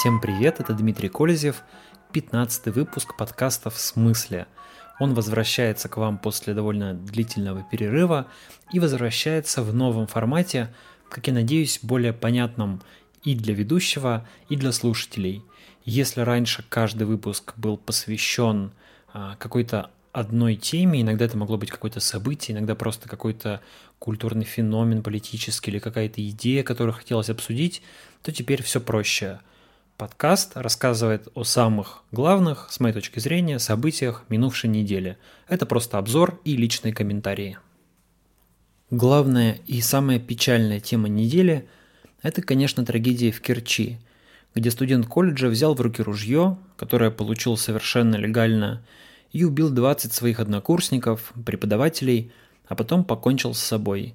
Всем привет, это Дмитрий Колезев, 15 выпуск подкаста «В смысле?». Он возвращается к вам после довольно длительного перерыва и возвращается в новом формате, как я надеюсь, более понятном и для ведущего, и для слушателей. Если раньше каждый выпуск был посвящен а, какой-то одной теме, иногда это могло быть какое-то событие, иногда просто какой-то культурный феномен политический или какая-то идея, которую хотелось обсудить, то теперь все проще. Подкаст рассказывает о самых главных, с моей точки зрения, событиях минувшей недели. Это просто обзор и личные комментарии. Главная и самая печальная тема недели – это, конечно, трагедия в Керчи, где студент колледжа взял в руки ружье, которое получил совершенно легально, и убил 20 своих однокурсников, преподавателей, а потом покончил с собой.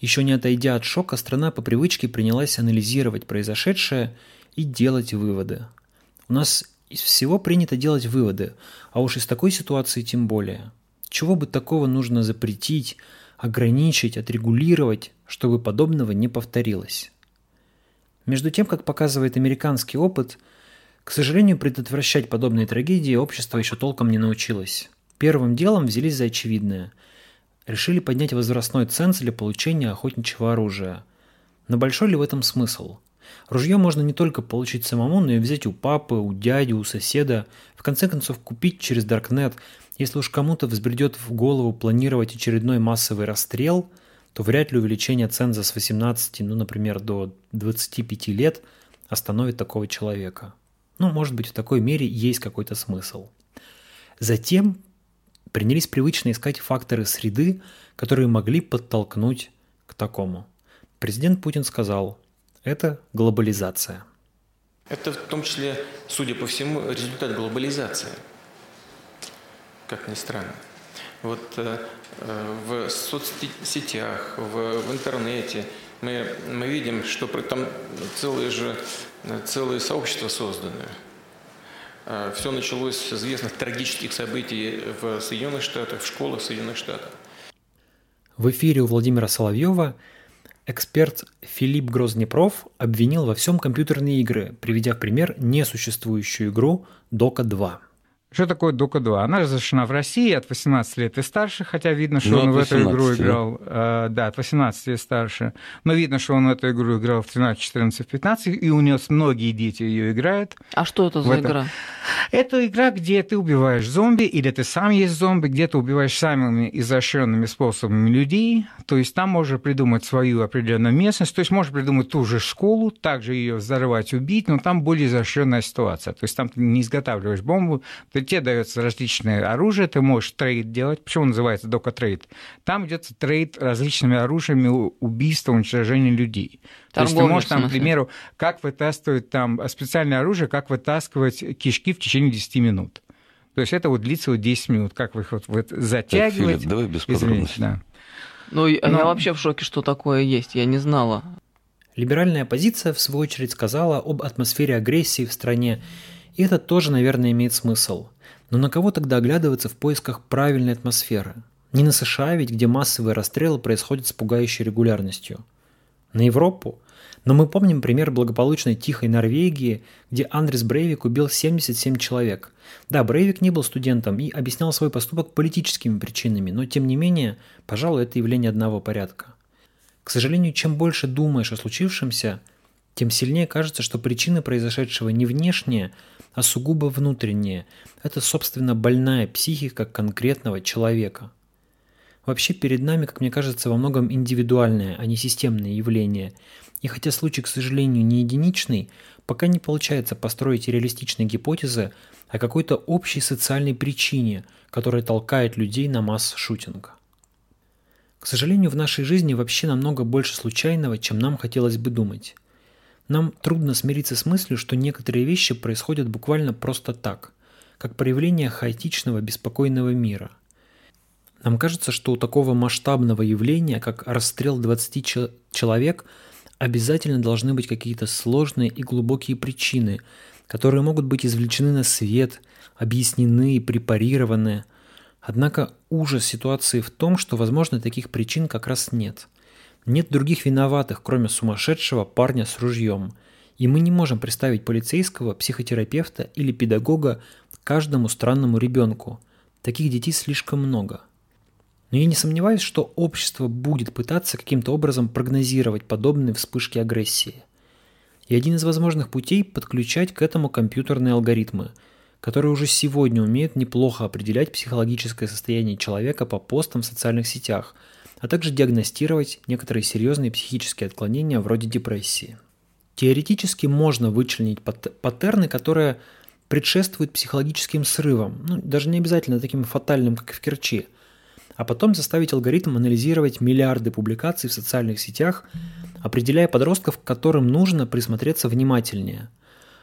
Еще не отойдя от шока, страна по привычке принялась анализировать произошедшее – и делать выводы. У нас из всего принято делать выводы, а уж из такой ситуации тем более. Чего бы такого нужно запретить, ограничить, отрегулировать, чтобы подобного не повторилось? Между тем, как показывает американский опыт, к сожалению, предотвращать подобные трагедии общество еще толком не научилось. Первым делом взялись за очевидное. Решили поднять возрастной ценз для получения охотничьего оружия. Но большой ли в этом смысл? Ружье можно не только получить самому, но и взять у папы, у дяди, у соседа, в конце концов купить через Даркнет. Если уж кому-то взбредет в голову планировать очередной массовый расстрел, то вряд ли увеличение ценза с 18, ну, например, до 25 лет остановит такого человека. Ну, может быть, в такой мере есть какой-то смысл. Затем принялись привычно искать факторы среды, которые могли подтолкнуть к такому. Президент Путин сказал, это глобализация. Это в том числе, судя по всему, результат глобализации, как ни странно. Вот э, э в соцсетях, в, в интернете мы, мы видим, что там целые же целые сообщества созданы. Э, Все началось с известных трагических событий в Соединенных Штатах, в школах Соединенных Штатов. В эфире у Владимира Соловьева Эксперт Филипп Грознепров обвинил во всем компьютерные игры, приведя в пример несуществующую игру Дока 2. Что такое Дока 2? Она разрешена в России от 18 лет и старше, хотя видно, что ну, он в эту игру играл. Э, да, от 18 и старше. Но видно, что он в эту игру играл в 13, 14, 15, и у него многие дети ее играют. А что это за игра? Это игра, где ты убиваешь зомби, или ты сам есть зомби, где ты убиваешь самыми изощренными способами людей. То есть там можно придумать свою определенную местность, то есть можно придумать ту же школу, также ее взорвать, убить, но там более изощренная ситуация. То есть там ты не изготавливаешь бомбу, ты тебе дается различное оружие, ты можешь trade делать. Почему называется дока trade? Там идет трейд различными оружиями убийства, уничтожения людей. То есть ты можешь там, к примеру, как вытаскивать там специальное оружие, как вытаскивать кишки в течение 10 минут. То есть это вот длится вот 10 минут, как вы их вот, вот затягивать. Так, Филипп, давай без подробностей. Да. Ну, Но... я вообще в шоке, что такое есть, я не знала. Либеральная оппозиция, в свою очередь, сказала об атмосфере агрессии в стране и это тоже, наверное, имеет смысл. Но на кого тогда оглядываться в поисках правильной атмосферы? Не на США ведь, где массовые расстрелы происходят с пугающей регулярностью. На Европу? Но мы помним пример благополучной тихой Норвегии, где Андрес Брейвик убил 77 человек. Да, Брейвик не был студентом и объяснял свой поступок политическими причинами, но тем не менее, пожалуй, это явление одного порядка. К сожалению, чем больше думаешь о случившемся, тем сильнее кажется, что причины произошедшего не внешние, а сугубо внутренние. Это, собственно, больная психика конкретного человека. Вообще перед нами, как мне кажется, во многом индивидуальное, а не системное явление. И хотя случай, к сожалению, не единичный, пока не получается построить реалистичные гипотезы о какой-то общей социальной причине, которая толкает людей на масс-шутинг. К сожалению, в нашей жизни вообще намного больше случайного, чем нам хотелось бы думать. Нам трудно смириться с мыслью, что некоторые вещи происходят буквально просто так, как проявление хаотичного, беспокойного мира. Нам кажется, что у такого масштабного явления, как расстрел 20 человек, обязательно должны быть какие-то сложные и глубокие причины, которые могут быть извлечены на свет, объяснены и препарированы. Однако ужас ситуации в том, что, возможно, таких причин как раз нет – нет других виноватых, кроме сумасшедшего парня с ружьем. И мы не можем представить полицейского, психотерапевта или педагога каждому странному ребенку. Таких детей слишком много. Но я не сомневаюсь, что общество будет пытаться каким-то образом прогнозировать подобные вспышки агрессии. И один из возможных путей – подключать к этому компьютерные алгоритмы, которые уже сегодня умеют неплохо определять психологическое состояние человека по постам в социальных сетях, а также диагностировать некоторые серьезные психические отклонения вроде депрессии. Теоретически можно вычленить паттерны, которые предшествуют психологическим срывам, ну, даже не обязательно таким фатальным, как в Керчи, а потом заставить алгоритм анализировать миллиарды публикаций в социальных сетях, определяя подростков, которым нужно присмотреться внимательнее.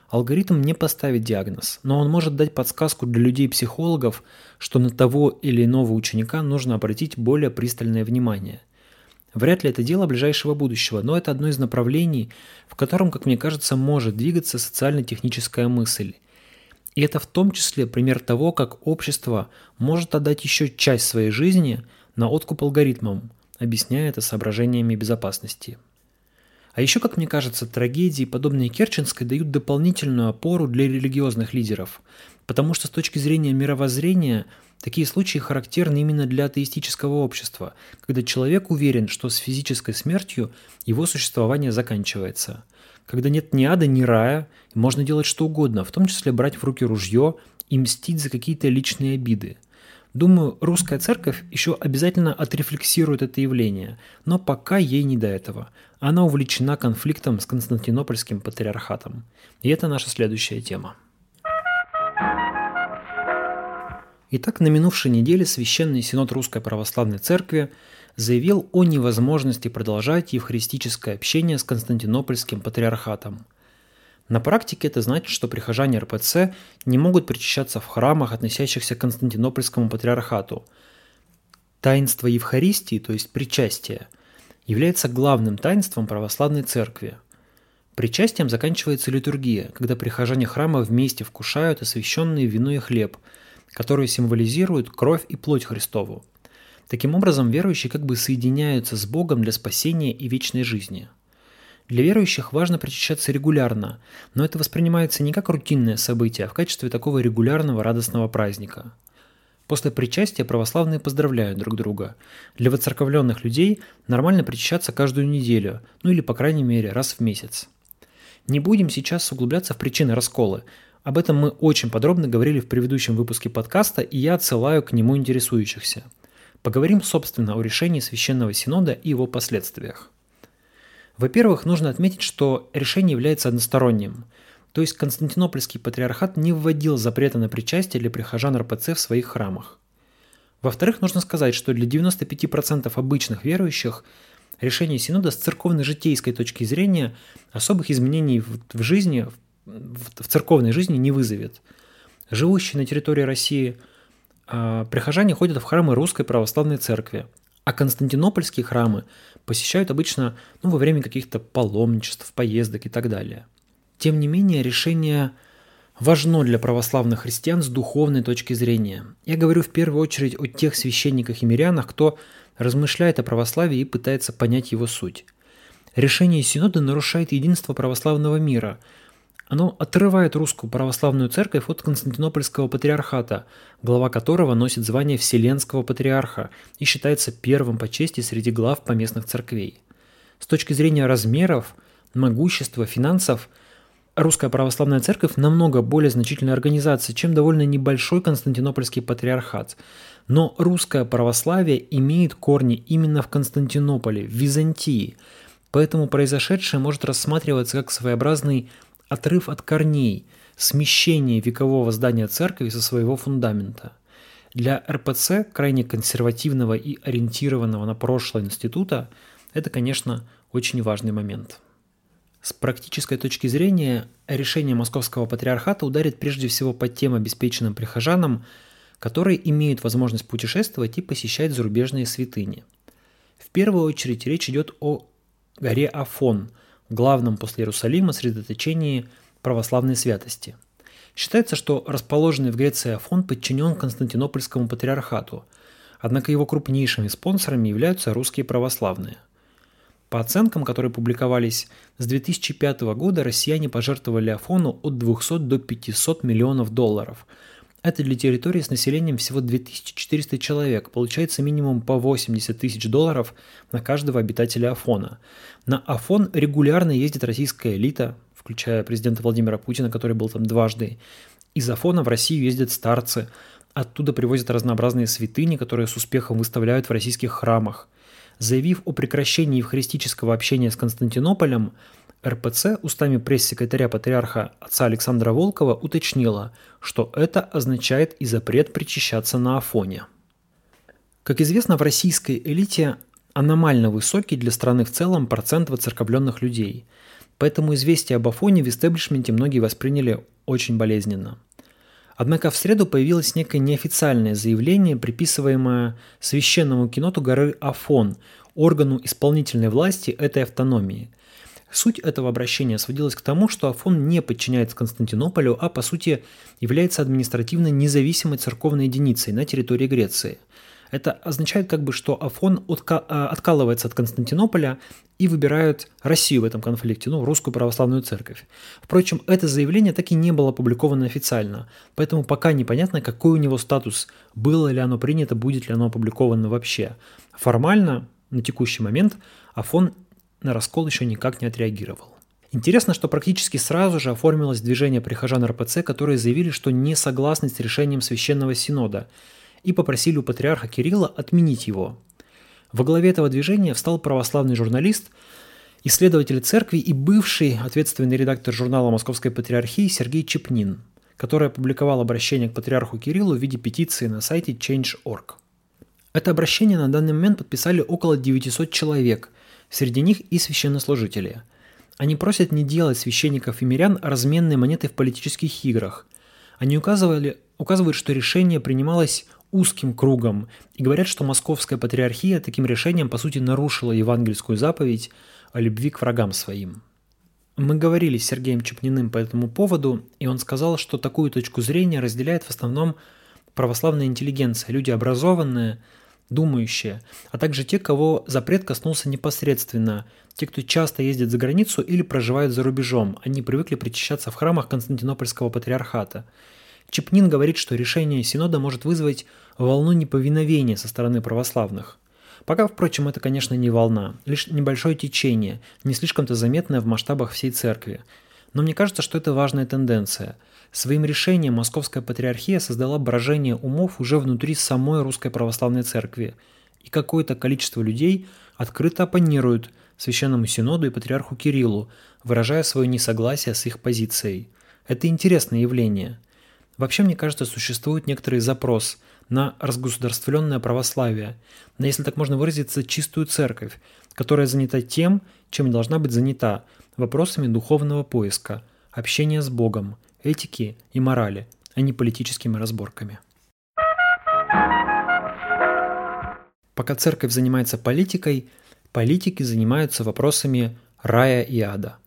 Алгоритм не поставит диагноз, но он может дать подсказку для людей-психологов, что на того или иного ученика нужно обратить более пристальное внимание. Вряд ли это дело ближайшего будущего, но это одно из направлений, в котором, как мне кажется, может двигаться социально-техническая мысль. И это в том числе пример того, как общество может отдать еще часть своей жизни на откуп алгоритмам, объясняя это соображениями безопасности. А еще, как мне кажется, трагедии, подобные Керченской, дают дополнительную опору для религиозных лидеров, потому что с точки зрения мировоззрения такие случаи характерны именно для атеистического общества, когда человек уверен, что с физической смертью его существование заканчивается, когда нет ни ада, ни рая, и можно делать что угодно, в том числе брать в руки ружье и мстить за какие-то личные обиды – Думаю, русская церковь еще обязательно отрефлексирует это явление, но пока ей не до этого. Она увлечена конфликтом с Константинопольским патриархатом. И это наша следующая тема. Итак, на минувшей неделе Священный Синод Русской Православной Церкви заявил о невозможности продолжать евхаристическое общение с Константинопольским патриархатом – на практике это значит, что прихожане РПЦ не могут причащаться в храмах, относящихся к Константинопольскому патриархату. Таинство Евхаристии, то есть причастие, является главным таинством православной церкви. Причастием заканчивается литургия, когда прихожане храма вместе вкушают освященные вино и хлеб, которые символизируют кровь и плоть Христову. Таким образом, верующие как бы соединяются с Богом для спасения и вечной жизни – для верующих важно причащаться регулярно, но это воспринимается не как рутинное событие, а в качестве такого регулярного радостного праздника. После причастия православные поздравляют друг друга. Для воцерковленных людей нормально причащаться каждую неделю, ну или по крайней мере раз в месяц. Не будем сейчас углубляться в причины раскола. Об этом мы очень подробно говорили в предыдущем выпуске подкаста, и я отсылаю к нему интересующихся. Поговорим, собственно, о решении Священного Синода и его последствиях. Во-первых, нужно отметить, что решение является односторонним. То есть Константинопольский патриархат не вводил запрета на причастие для прихожан РПЦ в своих храмах. Во-вторых, нужно сказать, что для 95% обычных верующих решение Синода с церковно-житейской точки зрения особых изменений в, в жизни, в церковной жизни не вызовет. Живущие на территории России э, прихожане ходят в храмы Русской Православной Церкви, а константинопольские храмы посещают обычно ну, во время каких-то паломничеств, поездок и так далее. Тем не менее, решение важно для православных христиан с духовной точки зрения. Я говорю в первую очередь о тех священниках и мирянах, кто размышляет о православии и пытается понять его суть. Решение Синода нарушает единство православного мира – оно отрывает русскую православную церковь от Константинопольского патриархата, глава которого носит звание Вселенского патриарха и считается первым по чести среди глав поместных церквей. С точки зрения размеров, могущества, финансов, Русская православная церковь намного более значительная организация, чем довольно небольшой Константинопольский патриархат. Но русское православие имеет корни именно в Константинополе, в Византии. Поэтому произошедшее может рассматриваться как своеобразный отрыв от корней, смещение векового здания церкви со своего фундамента. Для РПЦ, крайне консервативного и ориентированного на прошлое института, это, конечно, очень важный момент. С практической точки зрения, решение Московского патриархата ударит прежде всего по тем обеспеченным прихожанам, которые имеют возможность путешествовать и посещать зарубежные святыни. В первую очередь речь идет о горе Афон, главном после Иерусалима средоточении православной святости. Считается, что расположенный в Греции Афон подчинен Константинопольскому патриархату, однако его крупнейшими спонсорами являются русские православные. По оценкам, которые публиковались, с 2005 года россияне пожертвовали Афону от 200 до 500 миллионов долларов. Это для территории с населением всего 2400 человек. Получается минимум по 80 тысяч долларов на каждого обитателя Афона. На Афон регулярно ездит российская элита, включая президента Владимира Путина, который был там дважды. Из Афона в Россию ездят старцы. Оттуда привозят разнообразные святыни, которые с успехом выставляют в российских храмах – Заявив о прекращении евхаристического общения с Константинополем, РПЦ устами пресс-секретаря патриарха отца Александра Волкова уточнила, что это означает и запрет причащаться на Афоне. Как известно, в российской элите аномально высокий для страны в целом процент воцерковленных людей, поэтому известие об Афоне в истеблишменте многие восприняли очень болезненно – Однако в среду появилось некое неофициальное заявление, приписываемое священному киноту горы Афон, органу исполнительной власти этой автономии. Суть этого обращения сводилась к тому, что Афон не подчиняется Константинополю, а по сути является административно независимой церковной единицей на территории Греции – это означает как бы, что Афон а, откалывается от Константинополя и выбирают Россию в этом конфликте, ну, русскую православную церковь. Впрочем, это заявление так и не было опубликовано официально, поэтому пока непонятно, какой у него статус, было ли оно принято, будет ли оно опубликовано вообще. Формально, на текущий момент, Афон на раскол еще никак не отреагировал. Интересно, что практически сразу же оформилось движение прихожан РПЦ, которые заявили, что не согласны с решением Священного Синода – и попросили у патриарха Кирилла отменить его. Во главе этого движения встал православный журналист, исследователь церкви и бывший ответственный редактор журнала Московской Патриархии Сергей Чепнин, который опубликовал обращение к патриарху Кириллу в виде петиции на сайте Change.org. Это обращение на данный момент подписали около 900 человек, среди них и священнослужители. Они просят не делать священников и мирян разменной монеты в политических играх. Они указывали, указывают, что решение принималось узким кругом и говорят, что московская патриархия таким решением по сути нарушила евангельскую заповедь о любви к врагам своим. Мы говорили с Сергеем Чепниным по этому поводу, и он сказал, что такую точку зрения разделяет в основном православная интеллигенция, люди образованные, думающие, а также те, кого запрет коснулся непосредственно, те, кто часто ездит за границу или проживают за рубежом, они привыкли причащаться в храмах Константинопольского патриархата – Чепнин говорит, что решение Синода может вызвать волну неповиновения со стороны православных. Пока, впрочем, это, конечно, не волна, лишь небольшое течение, не слишком-то заметное в масштабах всей церкви. Но мне кажется, что это важная тенденция. Своим решением Московская Патриархия создала брожение умов уже внутри самой Русской Православной Церкви. И какое-то количество людей открыто оппонируют Священному Синоду и Патриарху Кириллу, выражая свое несогласие с их позицией. Это интересное явление – Вообще, мне кажется, существует некоторый запрос на разгосударствленное православие, на, если так можно выразиться, чистую церковь, которая занята тем, чем должна быть занята, вопросами духовного поиска, общения с Богом, этики и морали, а не политическими разборками. Пока церковь занимается политикой, политики занимаются вопросами рая и ада.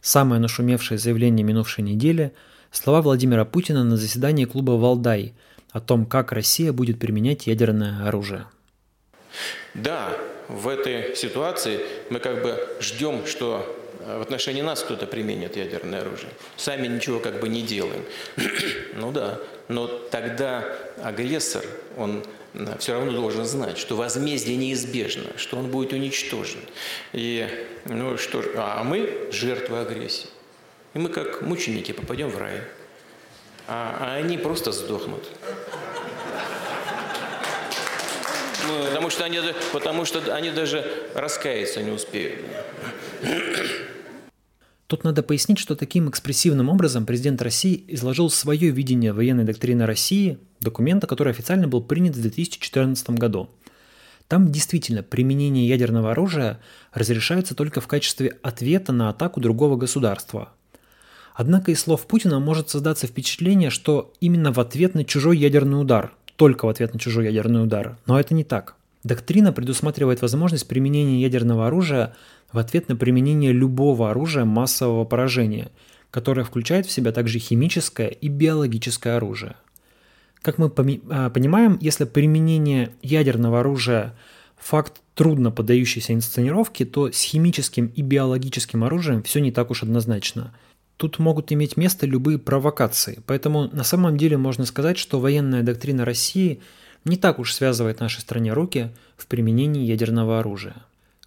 Самое нашумевшее заявление минувшей недели – Слова Владимира Путина на заседании клуба «Валдай» о том, как Россия будет применять ядерное оружие. Да, в этой ситуации мы как бы ждем, что в отношении нас кто-то применит ядерное оружие. Сами ничего как бы не делаем. ну да, но тогда агрессор, он все равно должен знать, что возмездие неизбежно, что он будет уничтожен. И, ну что а мы жертвы агрессии. И мы как мученики попадем в рай. А, а они просто сдохнут. Ну, потому, что они, потому что они даже раскаяться не успеют. Тут надо пояснить, что таким экспрессивным образом президент России изложил свое видение военной доктрины России, документа, который официально был принят в 2014 году. Там действительно применение ядерного оружия разрешается только в качестве ответа на атаку другого государства, Однако из слов Путина может создаться впечатление, что именно в ответ на чужой ядерный удар, только в ответ на чужой ядерный удар. Но это не так. Доктрина предусматривает возможность применения ядерного оружия в ответ на применение любого оружия массового поражения, которое включает в себя также химическое и биологическое оружие. Как мы а, понимаем, если применение ядерного оружия факт трудно поддающийся инсценировке, то с химическим и биологическим оружием все не так уж однозначно. Тут могут иметь место любые провокации, поэтому на самом деле можно сказать, что военная доктрина России не так уж связывает нашей стране руки в применении ядерного оружия.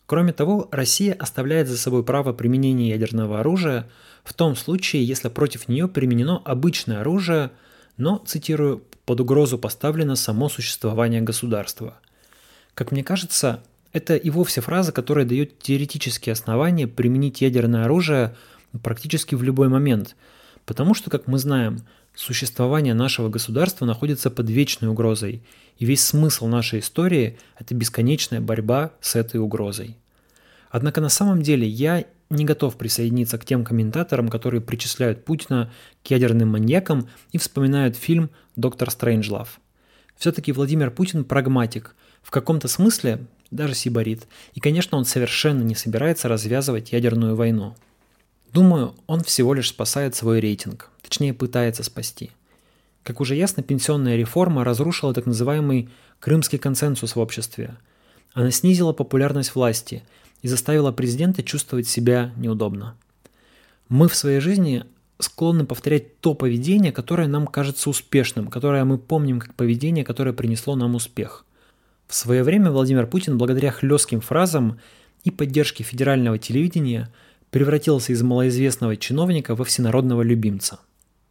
Кроме того, Россия оставляет за собой право применения ядерного оружия в том случае, если против нее применено обычное оружие, но, цитирую, под угрозу поставлено само существование государства – как мне кажется, это и вовсе фраза, которая дает теоретические основания применить ядерное оружие практически в любой момент. Потому что, как мы знаем, существование нашего государства находится под вечной угрозой, и весь смысл нашей истории – это бесконечная борьба с этой угрозой. Однако на самом деле я не готов присоединиться к тем комментаторам, которые причисляют Путина к ядерным маньякам и вспоминают фильм «Доктор Стрэнджлав». Все-таки Владимир Путин прагматик – в каком-то смысле даже сибарит. И, конечно, он совершенно не собирается развязывать ядерную войну. Думаю, он всего лишь спасает свой рейтинг, точнее пытается спасти. Как уже ясно, пенсионная реформа разрушила так называемый крымский консенсус в обществе. Она снизила популярность власти и заставила президента чувствовать себя неудобно. Мы в своей жизни склонны повторять то поведение, которое нам кажется успешным, которое мы помним как поведение, которое принесло нам успех. В свое время Владимир Путин, благодаря хлестким фразам и поддержке федерального телевидения, превратился из малоизвестного чиновника во всенародного любимца.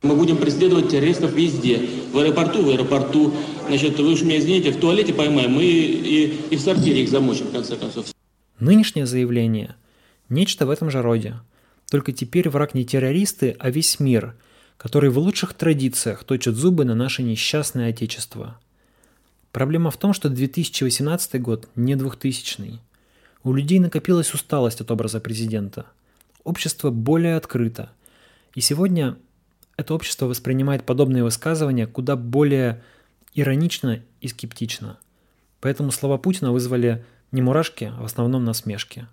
Мы будем преследовать террористов везде. В аэропорту, в аэропорту. Значит, вы уж меня извините, в туалете поймаем, и, и, и в сортире их замочим, в конце концов. Нынешнее заявление – нечто в этом же роде. Только теперь враг не террористы, а весь мир, который в лучших традициях точит зубы на наше несчастное Отечество – Проблема в том, что 2018 год не 2000 У людей накопилась усталость от образа президента. Общество более открыто. И сегодня это общество воспринимает подобные высказывания куда более иронично и скептично. Поэтому слова Путина вызвали не мурашки, а в основном насмешки.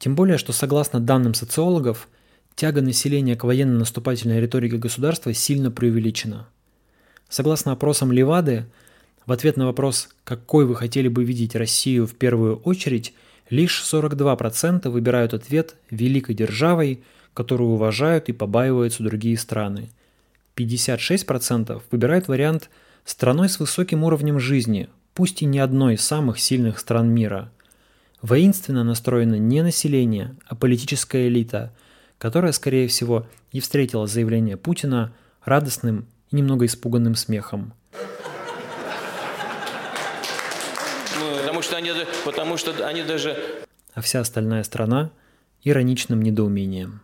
Тем более, что согласно данным социологов, тяга населения к военно-наступательной риторике государства сильно преувеличена. Согласно опросам Левады, в ответ на вопрос, какой вы хотели бы видеть Россию в первую очередь, лишь 42% выбирают ответ великой державой, которую уважают и побаиваются другие страны. 56% выбирают вариант страной с высоким уровнем жизни, пусть и не одной из самых сильных стран мира. Воинственно настроено не население, а политическая элита, которая, скорее всего, и встретила заявление Путина радостным и немного испуганным смехом – что они, потому что они даже... А вся остальная страна ироничным недоумением.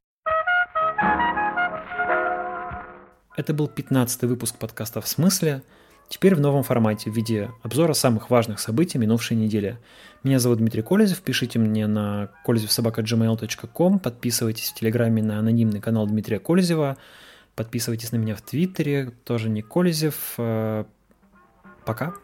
Это был 15 выпуск подкаста «В смысле?», теперь в новом формате, в виде обзора самых важных событий минувшей недели. Меня зовут Дмитрий Колезев, пишите мне на kolezevsobaka.gmail.com, подписывайтесь в Телеграме на анонимный канал Дмитрия Колезева, подписывайтесь на меня в Твиттере, тоже не Колезев. Э, пока.